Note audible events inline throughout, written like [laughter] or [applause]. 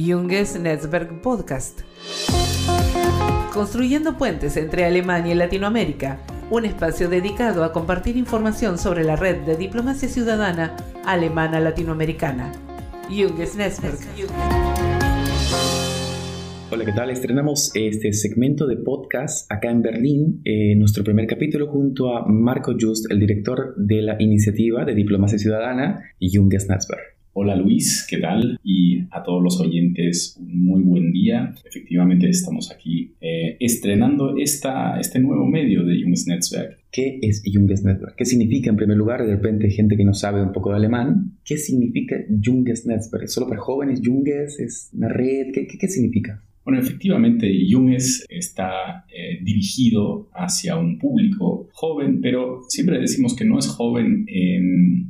Junges Netzwerk Podcast. Construyendo puentes entre Alemania y Latinoamérica, un espacio dedicado a compartir información sobre la red de diplomacia ciudadana alemana latinoamericana. Junges Netzwerk. Hola, ¿qué tal? Estrenamos este segmento de podcast acá en Berlín, eh, nuestro primer capítulo junto a Marco Just, el director de la iniciativa de diplomacia ciudadana Junges Netzwerk. Hola Luis, ¿qué tal? Y a todos los oyentes, un muy buen día. Efectivamente estamos aquí eh, estrenando esta, este nuevo medio de Junges Netzwerk. ¿Qué es Junges Netzwerk? ¿Qué significa en primer lugar? De repente gente que no sabe un poco de alemán. ¿Qué significa Junges Netzwerk? ¿Es solo para jóvenes? ¿Junges? ¿Es una red? qué, qué significa? Bueno, efectivamente, Junges está eh, dirigido hacia un público joven, pero siempre decimos que no es joven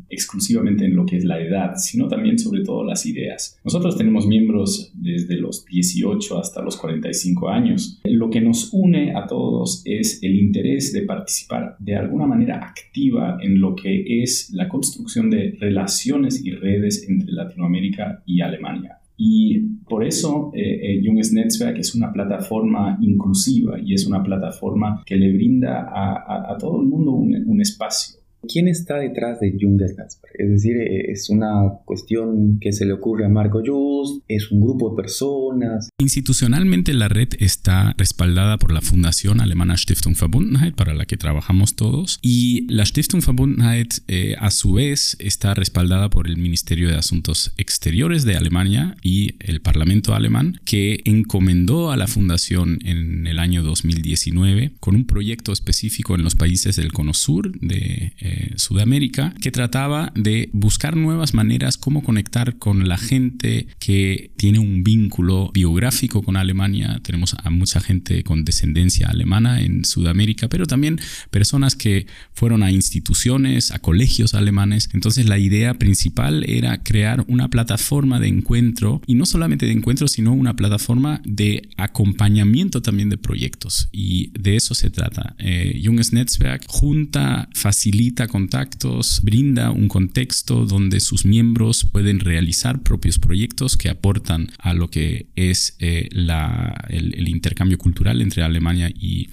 exclusivamente en lo que es la edad, sino también sobre todo las ideas. Nosotros tenemos miembros desde los 18 hasta los 45 años. Lo que nos une a todos es el interés de participar de alguna manera activa en lo que es la construcción de relaciones y redes entre Latinoamérica y Alemania. Y por eso eh, eh, Junges Netzwerk es una plataforma inclusiva y es una plataforma que le brinda a, todo el mundo un espacio ¿Quién está detrás de Netzwerk? Es decir, eh, es una cuestión que se le ocurre a Marco Just, es un grupo de personas. Institucionalmente la red está respaldada por la Fundación Alemana Stiftung Verbundenheit, para la que trabajamos todos, y la Stiftung Verbundenheit eh, a su vez está respaldada por el Ministerio de Asuntos Exteriores de Alemania y el Parlamento alemán, que encomendó a la Fundación en el año 2019 con un proyecto específico en los países del Cono Sur de eh, Sudamérica, que trataba de buscar nuevas maneras cómo conectar con la gente que tiene un vínculo biográfico con Alemania. Tenemos a mucha gente con descendencia alemana en Sudamérica, pero también personas que fueron a instituciones, a colegios alemanes. Entonces la idea principal era crear una plataforma de encuentro, y no solamente de encuentro, sino una plataforma de acompañamiento también de proyectos. Y de eso se trata. Eh, Junges Netzwerk junta, facilita contactos, brinda un contexto donde sus miembros pueden realizar propios proyectos que aportan a lo que es eh, el, intercambio cultural entre Alemania y,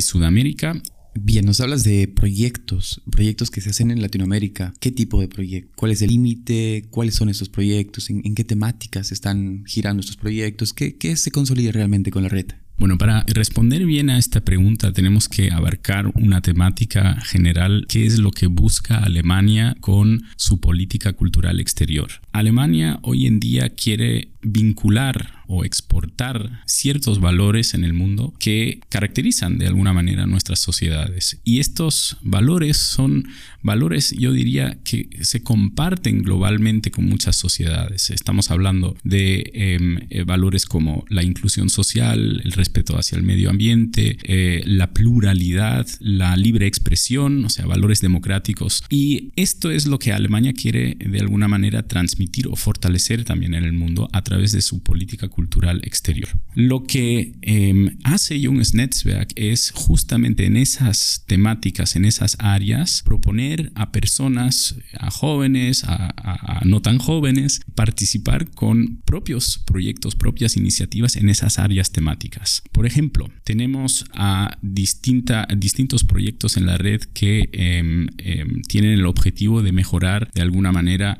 Sudamérica. Bien, nos hablas de proyectos, proyectos que se hacen en Latinoamérica. ¿Qué tipo de proyectos? ¿Cuál es el límite? ¿Cuáles son esos proyectos? ¿En, qué temáticas están girando estos proyectos? ¿Qué, ¿Qué se consolida realmente con la red? Bueno, para responder bien a esta pregunta tenemos que abarcar una temática general, que es lo que busca Alemania con su política cultural exterior. Alemania hoy en día quiere vincular o exportar ciertos valores en el mundo que caracterizan de alguna manera nuestras sociedades. Y estos valores son valores, yo diría, que se comparten globalmente con muchas sociedades. Estamos hablando de em, eh, valores como la inclusión social, el respeto hacia el medio ambiente, eh, la pluralidad, la libre expresión, o sea, valores democráticos. Y esto es lo que Alemania quiere de alguna manera transmitir o fortalecer también en el mundo a través de su política cultural exterior. Lo que em, hace Junges Netzwerk es justamente en esas temáticas, en esas áreas, proponer a personas, a jóvenes, a, no tan jóvenes, participar con propios proyectos, propias iniciativas en esas áreas temáticas. Por ejemplo, tenemos a distinta, distintos proyectos en la red que em, em, tienen el objetivo de mejorar de alguna manera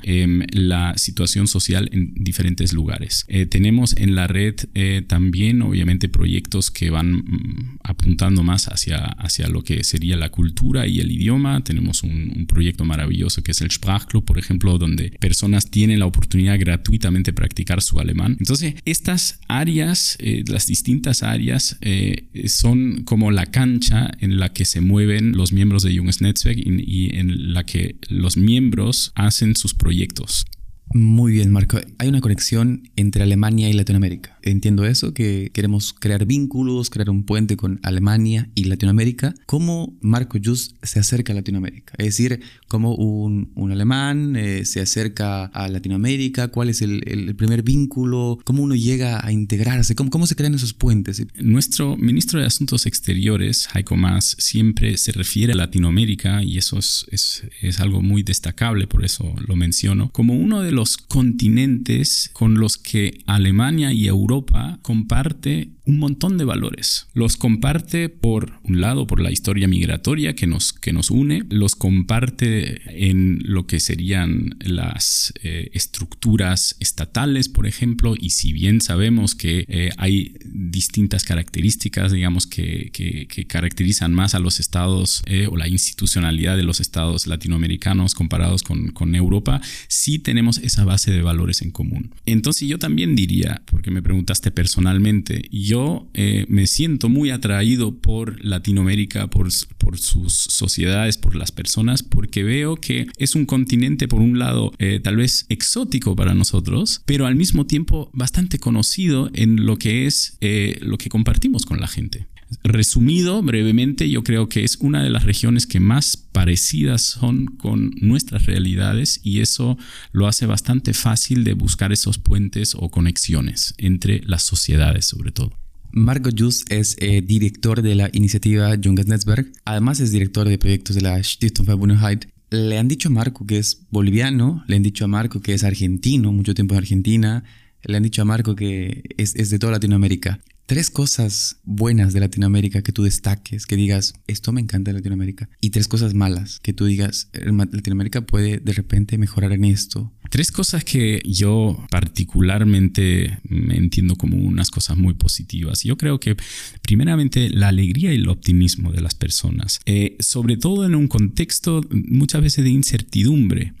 la situación social en diferentes lugares. Eh, tenemos en la red eh, también, obviamente, proyectos que van mm, apuntando más hacia, hacia lo que sería la cultura y el idioma. Tenemos un, proyecto maravilloso que es el Sprachclub, por ejemplo, donde personas tienen la oportunidad gratuitamente de practicar su alemán. Entonces, estas áreas, eh, las distintas áreas, son como la cancha en la que se mueven los miembros de Junges Netzwerk y en la que los miembros hacen sus proyectos. Muy bien, Marco. Hay una conexión entre Alemania y Latinoamérica. Entiendo eso, que queremos crear vínculos, crear un puente con Alemania y Latinoamérica. ¿Cómo Marco Just se acerca a Latinoamérica? Es decir, ¿cómo un, alemán eh, se acerca a Latinoamérica? ¿Cuál es el, primer vínculo? ¿Cómo uno llega a integrarse? ¿Cómo, ¿Cómo se crean esos puentes? Nuestro ministro de Asuntos Exteriores, Heiko Maas, siempre se refiere a Latinoamérica y eso es, es, es algo muy destacable, por eso lo menciono, como uno de los continentes con los que Alemania y Europa comparte un montón de valores. Los comparte por un lado por la historia migratoria que nos, que nos une, los comparte en lo que serían las eh, estructuras estatales, por ejemplo, y si bien sabemos que eh, hay distintas características, digamos, que, caracterizan más a los estados eh, o la institucionalidad de los estados latinoamericanos comparados con, con Europa, sí tenemos esa base de valores en común. Entonces yo también diría, porque me preguntaste personalmente, yo eh, me siento muy atraído por Latinoamérica, por, por, sus sociedades, por las personas, porque veo que es un continente, por un lado, eh, tal vez exótico para nosotros, pero al mismo tiempo bastante conocido en lo que es eh, lo que compartimos con la gente. Resumido brevemente, yo creo que es una de las regiones que más parecidas son con nuestras realidades y eso lo hace bastante fácil de buscar esos puentes o conexiones entre las sociedades sobre todo. Marco Jus es eh, director de la iniciativa Junges Netzwerk. Además es director de proyectos de la Stiftung Verbundenheit. Le han dicho a Marco que es boliviano, le han dicho a Marco que es argentino, mucho tiempo en Argentina, le han dicho a Marco que es, es de toda Latinoamérica tres cosas buenas de Latinoamérica que tú destaques, que digas, esto me encanta de Latinoamérica, y tres cosas malas que tú digas, Latinoamérica puede de repente mejorar en esto. Tres cosas que yo particularmente me entiendo como unas cosas muy positivas. Yo creo que primeramente la alegría y el optimismo de las personas, eh, sobre todo en un contexto muchas veces de incertidumbre.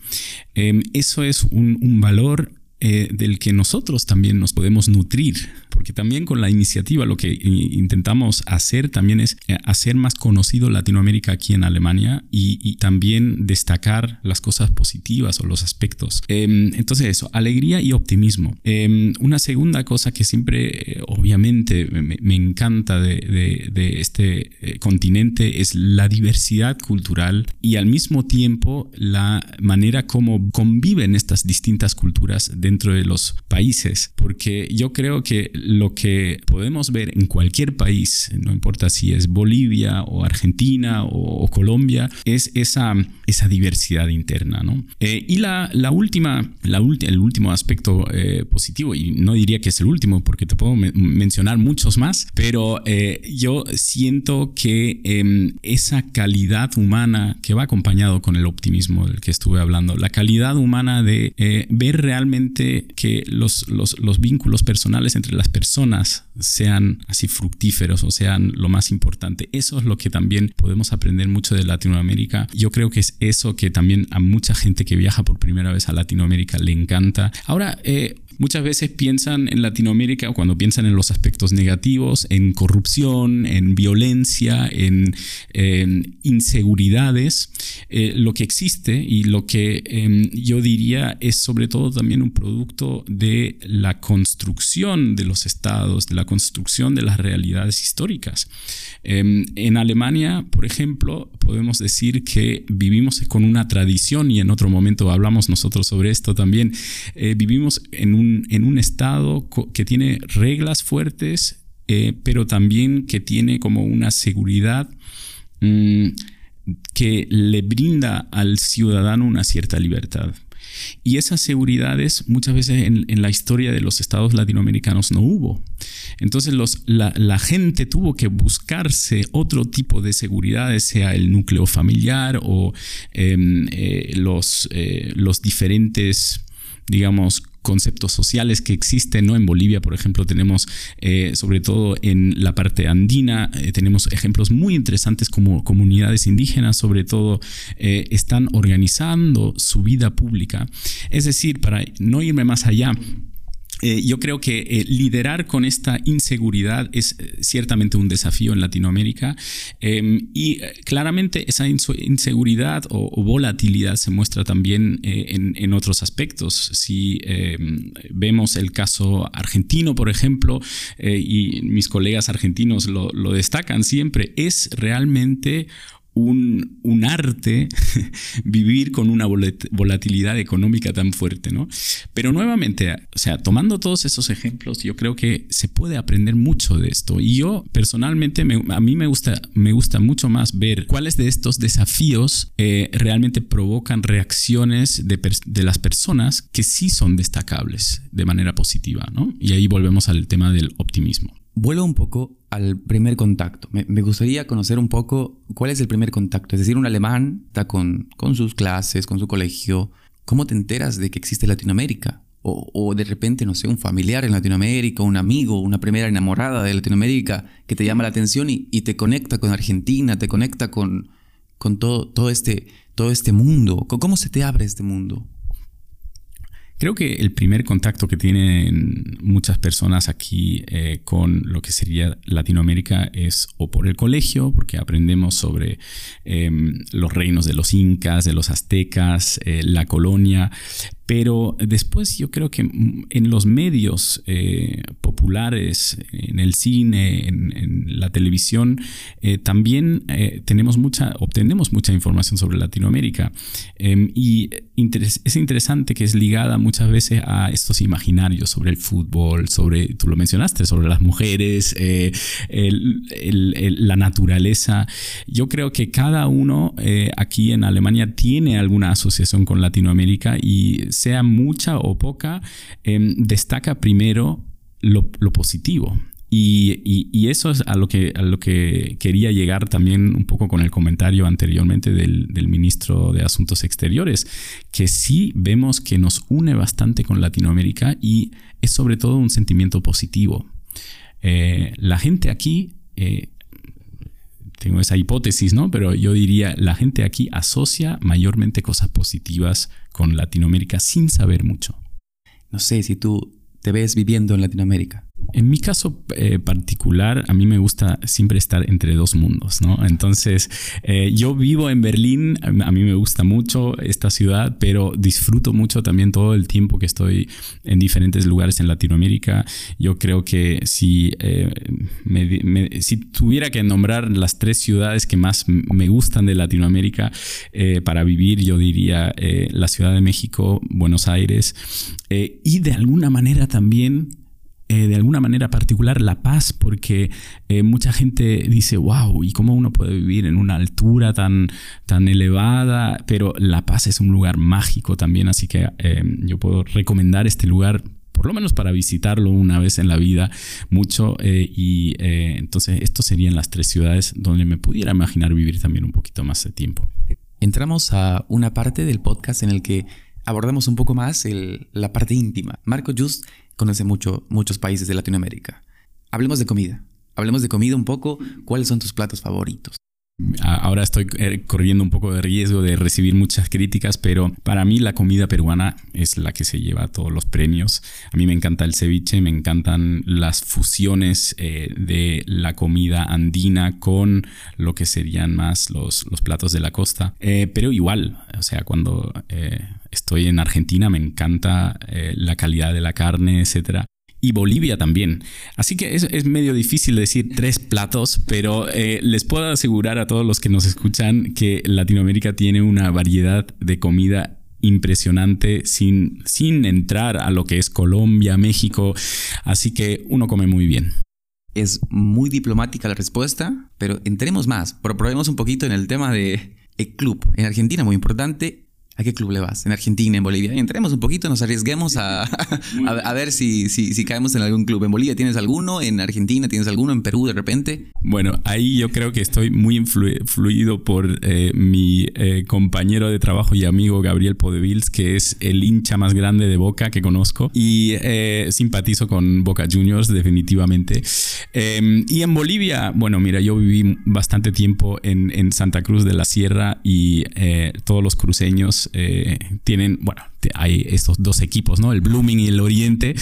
Em, eso es un, un valor eh, del que nosotros también nos podemos nutrir, porque también con la iniciativa lo que intentamos hacer también es eh, hacer más conocido Latinoamérica aquí en Alemania y, también destacar las cosas positivas o los aspectos. Em, entonces eso, alegría y optimismo. Em, una segunda cosa que siempre, eh, obviamente, me, encanta de, este continente es la diversidad cultural y al mismo tiempo la manera como conviven estas distintas culturas dentro de los países, porque yo creo que lo que podemos ver en cualquier país, no importa si es Bolivia o Argentina o, Colombia, es esa, esa diversidad interna. ¿no? Eh, y la, la última, la el último aspecto eh, positivo, y no diría que es el último porque te puedo mencionar muchos más, pero eh, yo siento que em, esa calidad humana que va acompañado con el optimismo del que estuve hablando, la calidad humana de ver realmente que los, los, vínculos personales entre las personas sean así fructíferos o sean lo más importante. Eso es lo que también podemos aprender mucho de Latinoamérica. Yo creo que es eso que también a mucha gente que viaja por primera vez a Latinoamérica le encanta. Ahora, eh, muchas veces piensan en Latinoamérica, cuando piensan en los aspectos negativos, en corrupción, en violencia, en, inseguridades, eh, lo que existe y lo que em, yo diría es sobre todo también un producto de la construcción de los estados, de la construcción de las realidades históricas. Em, en Alemania, por ejemplo, podemos decir que vivimos con una tradición y en otro momento hablamos nosotros sobre esto también, eh, vivimos en un en un estado que tiene reglas fuertes, eh, pero también que tiene como una seguridad mm, que le brinda al ciudadano una cierta libertad. Y esas seguridades muchas veces en, la historia de los estados latinoamericanos no hubo. Entonces la, gente tuvo que buscarse otro tipo de seguridades, sea el núcleo familiar o em, eh, los, eh, los diferentes digamos, conceptos sociales que existen, ¿no? En Bolivia, por ejemplo, tenemos, eh, sobre todo en la parte andina, eh, tenemos ejemplos muy interesantes como comunidades indígenas, sobre todo, eh, están organizando su vida pública. Es decir, para no irme más allá, eh, yo creo que eh, liderar con esta inseguridad es eh, ciertamente un desafío en Latinoamérica em, y claramente esa inseguridad o, volatilidad se muestra también en, otros aspectos. Si em, vemos el caso argentino, por ejemplo, y mis colegas argentinos lo, lo destacan siempre, es realmente un, un arte [laughs] vivir con una volatilidad económica tan fuerte, ¿no? Pero nuevamente, o sea, tomando todos esos ejemplos, yo creo que se puede aprender mucho de esto. Y yo personalmente, a mí me gusta, me gusta mucho más ver cuáles de estos desafíos eh, realmente provocan reacciones de, de las personas que sí son destacables de manera positiva, ¿no? Y ahí volvemos al tema del optimismo. Vuelvo un poco al primer contacto. Me, gustaría conocer un poco cuál es el primer contacto. Es decir, un alemán está con, con sus clases, con su colegio. ¿Cómo te enteras de que existe Latinoamérica? O, de repente, no sé, un familiar en Latinoamérica, un amigo, una primera enamorada de Latinoamérica que te llama la atención y, y te conecta con Argentina, te conecta con, con todo, todo, este, todo este mundo. ¿Cómo se te abre este mundo? Creo que el primer contacto que tienen muchas personas aquí eh, con lo que sería Latinoamérica es o por el colegio, porque aprendemos sobre em, los reinos de los incas, de los aztecas, eh, la colonia, pero después yo creo que en los medios eh, populares, en el cine, en, la televisión, eh, también eh, tenemos mucha, obtenemos mucha información sobre Latinoamérica. Em, y es interesante que es ligada muchas veces a estos imaginarios sobre el fútbol, sobre, tú lo mencionaste, sobre las mujeres, la naturaleza. Yo creo que cada uno aquí en Alemania tiene alguna asociación con Latinoamérica y sea mucha o poca, em, destaca primero lo, positivo. Y, eso es a lo, que, a lo que quería llegar también un poco con el comentario anteriormente del, ministro de Asuntos Exteriores, que sí vemos que nos une bastante con Latinoamérica y es sobre todo un sentimiento positivo. Eh, la gente aquí eh, tengo esa hipótesis, ¿no? Pero yo diría, la gente aquí asocia mayormente cosas positivas con Latinoamérica sin saber mucho. No sé si tú te ves viviendo en Latinoamérica. En mi caso eh, particular, a mí me gusta siempre estar entre dos mundos, ¿no? Entonces, eh, yo vivo en Berlín, a mí me gusta mucho esta ciudad, pero disfruto mucho también todo el tiempo que estoy en diferentes lugares en Latinoamérica. Yo creo que si, eh, si tuviera que nombrar las tres ciudades que más me gustan de Latinoamérica para vivir, yo diría la Ciudad de México, Buenos Aires, y de alguna manera también eh, de alguna manera particular la paz, porque eh, mucha gente dice, wow, ¿y cómo uno puede vivir en una altura tan, tan elevada? Pero la paz es un lugar mágico también, así que eh, yo puedo recomendar este lugar por lo menos para visitarlo una vez en la vida mucho y entonces estos serían las tres ciudades donde me pudiera imaginar vivir también un poquito más de tiempo. Entramos a una parte del podcast en el que abordamos un poco más la parte íntima. Marco Just conoce mucho, muchos países de Latinoamérica. Hablemos de comida. Hablemos de comida un poco. ¿Cuáles son tus platos favoritos? Ahora estoy eh, corriendo un poco de riesgo de recibir muchas críticas, pero para mí la comida peruana es la que se lleva todos los premios. A mí me encanta el ceviche, me encantan las fusiones eh, de la comida andina con lo que serían más los, los platos de la costa. Eh, pero igual, o sea, cuando estoy en Argentina me encanta la calidad de la carne, etcétera y Bolivia también. Así que es, medio difícil decir tres platos, pero eh, les puedo asegurar a todos los que nos escuchan que Latinoamérica tiene una variedad de comida impresionante sin, sin entrar a lo que es Colombia, México. Así que uno come muy bien. Es muy diplomática la respuesta, pero entremos más. Probemos un poquito en el tema de el club. En Argentina, muy importante, ¿A qué club le vas? ¿En Argentina, en Bolivia? Entremos un poquito, nos arriesguemos a, [laughs] a, ver si, si, si, caemos en algún club. ¿En Bolivia tienes alguno? ¿En Argentina tienes alguno? ¿En Perú de repente? Bueno, ahí yo creo que estoy muy influido por eh, mi eh, compañero de trabajo y amigo Gabriel Podevils, que es el hincha más grande de Boca que conozco. Y eh, simpatizo con Boca Juniors, definitivamente. Em, y en Bolivia, bueno, mira, yo viví bastante tiempo en, en Santa Cruz de la Sierra y todos los cruceños eh, tienen, bueno, hay estos dos equipos, ¿no? El Blooming y el Oriente,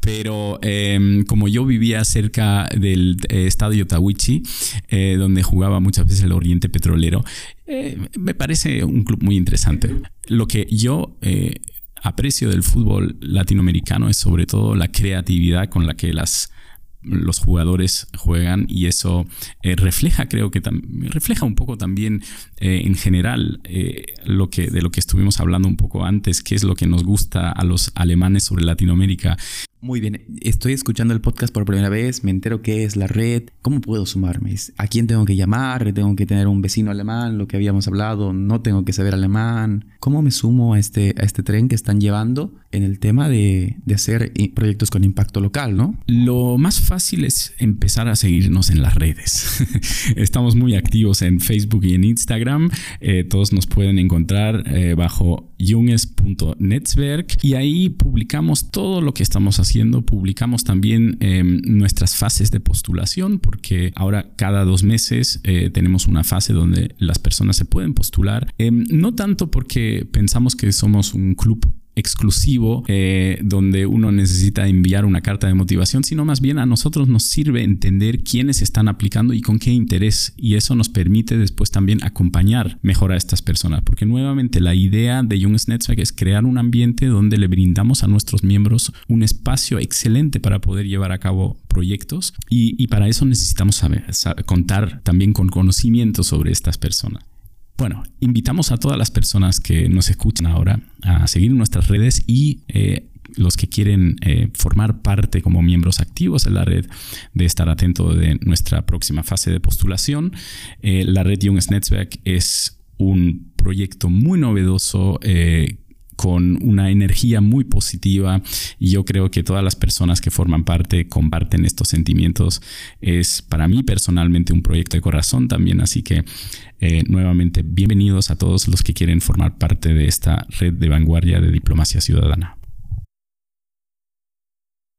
pero em, como yo vivía cerca del eh, estadio Tawichi, eh, donde jugaba muchas veces el Oriente Petrolero, me parece un club muy interesante. Lo que yo aprecio del fútbol latinoamericano es sobre todo la creatividad con la que las los jugadores juegan y eso eh, refleja, creo que refleja un poco también eh, en general eh, lo que, de lo que estuvimos hablando un poco antes, qué es lo que nos gusta a los alemanes sobre Latinoamérica. Muy bien, estoy escuchando el podcast por primera vez, me entero qué es la red, ¿cómo puedo sumarme? ¿A quién tengo que llamar? ¿Tengo que tener un vecino alemán? Lo que habíamos hablado, no tengo que saber alemán. ¿Cómo me sumo a este, a este tren que están llevando en el tema de, de hacer proyectos con impacto local, no? Lo más fácil es empezar a seguirnos en las redes. [laughs] Estamos muy activos en Facebook y en Instagram. Eh, todos nos pueden encontrar eh, bajo junges.netzwerk y ahí publicamos todo lo que estamos haciendo publicamos también em, nuestras fases de postulación, porque ahora cada dos meses eh, tenemos una fase donde las personas se pueden postular, em, no tanto porque pensamos que somos un club exclusivo eh, donde uno necesita enviar una carta de motivación, sino más bien a nosotros nos sirve entender quiénes están aplicando y con qué interés. Y eso nos permite después también acompañar mejor a estas personas. Porque nuevamente la idea de Jungs Netzwerk es crear un ambiente donde le brindamos a nuestros miembros un espacio excelente para poder llevar a cabo proyectos y, para eso necesitamos saber, contar también con conocimiento sobre estas personas. Bueno, invitamos a todas las personas que nos escuchan ahora a seguir nuestras redes y eh, los que quieren eh, formar parte como miembros activos de la red, de estar atento de nuestra próxima fase de postulación. Eh, la red Jungs Netzwerk es un proyecto muy novedoso con una energía muy positiva y yo creo que todas las personas que forman parte comparten estos sentimientos. Es para mí personalmente un proyecto de corazón también, así que eh, nuevamente bienvenidos a todos los que quieren formar parte de esta red de vanguardia de diplomacia ciudadana.